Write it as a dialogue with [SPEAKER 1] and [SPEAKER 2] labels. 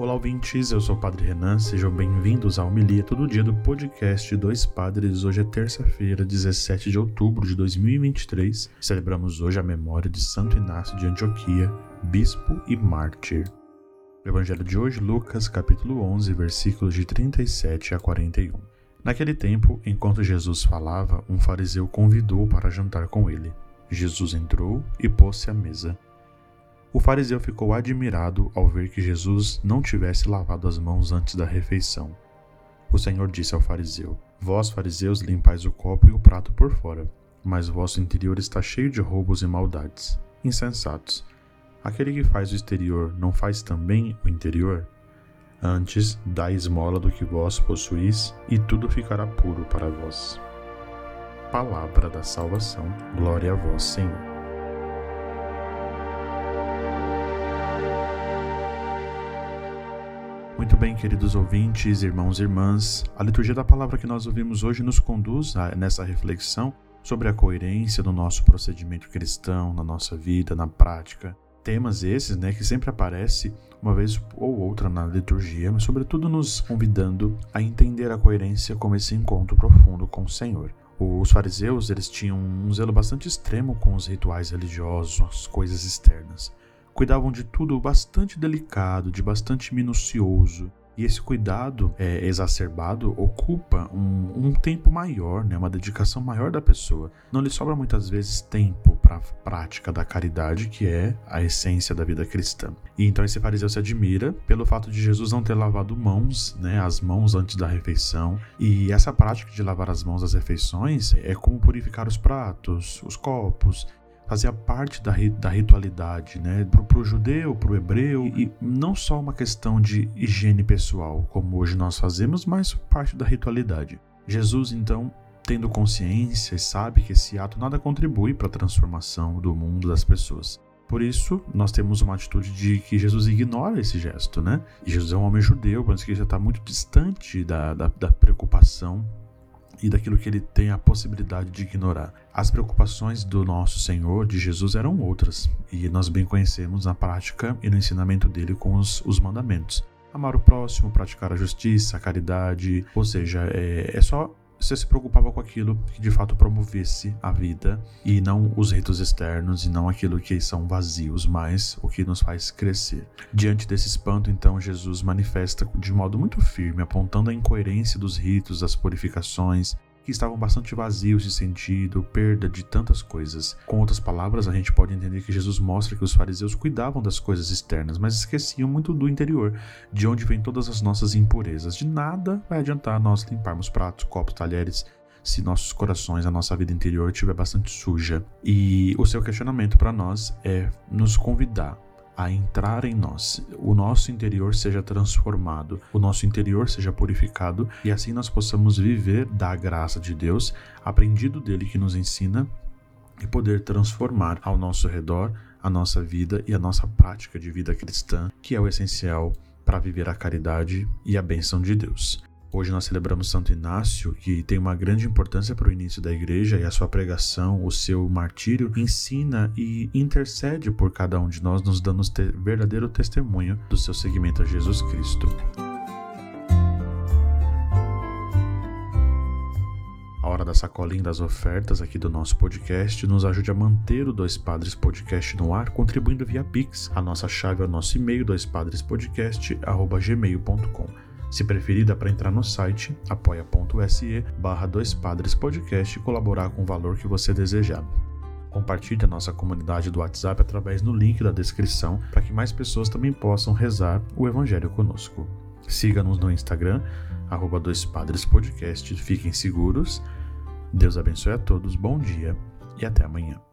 [SPEAKER 1] Olá, ouvintes. Eu sou o Padre Renan. Sejam bem-vindos ao Homilia Todo Dia do podcast Dois Padres. Hoje é terça-feira, 17 de outubro de 2023. Celebramos hoje a memória de Santo Inácio de Antioquia, bispo e mártir. O evangelho de hoje, Lucas, capítulo 11, versículos de 37 a 41. Naquele tempo, enquanto Jesus falava, um fariseu convidou para jantar com ele. Jesus entrou e pôs-se à mesa. O fariseu ficou admirado ao ver que Jesus não tivesse lavado as mãos antes da refeição. O Senhor disse ao fariseu: Vós, fariseus, limpais o copo e o prato por fora, mas vosso interior está cheio de roubos e maldades. Insensatos! Aquele que faz o exterior não faz também o interior? Antes, dai esmola do que vós possuís, e tudo ficará puro para vós. Palavra da salvação. Glória a vós, Senhor. Muito bem, queridos ouvintes, irmãos e irmãs, a liturgia da palavra que nós ouvimos hoje nos conduz a, nessa reflexão sobre a coerência do nosso procedimento cristão, na nossa vida, na prática. Temas esses, né, que sempre aparece uma vez ou outra na liturgia, mas sobretudo nos convidando a entender a coerência como esse encontro profundo com o Senhor. Os fariseus, eles tinham um zelo bastante extremo com os rituais religiosos, as coisas externas cuidavam de tudo bastante delicado, de bastante minucioso. E esse cuidado é, exacerbado ocupa um, um, tempo maior, né, uma dedicação maior da pessoa. Não lhe sobra muitas vezes tempo para a prática da caridade, que é a essência da vida cristã. E então esse fariseu se admira pelo fato de Jesus não ter lavado mãos, né, as mãos antes da refeição. E essa prática de lavar as mãos às refeições é como purificar os pratos, os copos fazia parte da, da ritualidade, né? Para o judeu, para o hebreu, e não só uma questão de higiene pessoal, como hoje nós fazemos, mas parte da ritualidade. Jesus, então, tendo consciência e sabe que esse ato nada contribui para a transformação do mundo das pessoas. Por isso, nós temos uma atitude de que Jesus ignora esse gesto, né? Jesus é um homem judeu, mas que já está muito distante da, da, da preocupação e daquilo que ele tem a possibilidade de ignorar. As preocupações do nosso Senhor, de Jesus, eram outras, e nós bem conhecemos na prática e no ensinamento dele com os, os mandamentos. Amar o próximo, praticar a justiça, a caridade, ou seja, é, é só você se preocupava com aquilo que de fato promovesse a vida e não os ritos externos e não aquilo que são vazios, mas o que nos faz crescer. Diante desse espanto, então, Jesus manifesta de modo muito firme, apontando a incoerência dos ritos, das purificações, que estavam bastante vazios de sentido, perda de tantas coisas. Com outras palavras, a gente pode entender que Jesus mostra que os fariseus cuidavam das coisas externas, mas esqueciam muito do interior, de onde vêm todas as nossas impurezas. De nada vai adiantar nós limparmos pratos, copos, talheres, se nossos corações, a nossa vida interior estiver bastante suja. E o seu questionamento para nós é nos convidar a entrar em nós, o nosso interior seja transformado, o nosso interior seja purificado e assim nós possamos viver da graça de Deus, aprendido dele que nos ensina e poder transformar ao nosso redor a nossa vida e a nossa prática de vida cristã, que é o essencial para viver a caridade e a bênção de Deus. Hoje nós celebramos Santo Inácio, que tem uma grande importância para o início da igreja e a sua pregação, o seu martírio, ensina e intercede por cada um de nós, nos dando te verdadeiro testemunho do seu seguimento a Jesus Cristo. A hora da sacolinha das ofertas aqui do nosso podcast nos ajude a manter o Dois Padres Podcast no ar, contribuindo via Pix. A nossa chave é o nosso e-mail, doispadrespodcast.gmail.com. Se preferir, dá para entrar no site apoia.se barra Dois Padres Podcast e colaborar com o valor que você desejar. Compartilhe a nossa comunidade do WhatsApp através do link da descrição para que mais pessoas também possam rezar o Evangelho conosco. Siga-nos no Instagram, arroba Dois Padres Podcast. Fiquem seguros. Deus abençoe a todos, bom dia e até amanhã.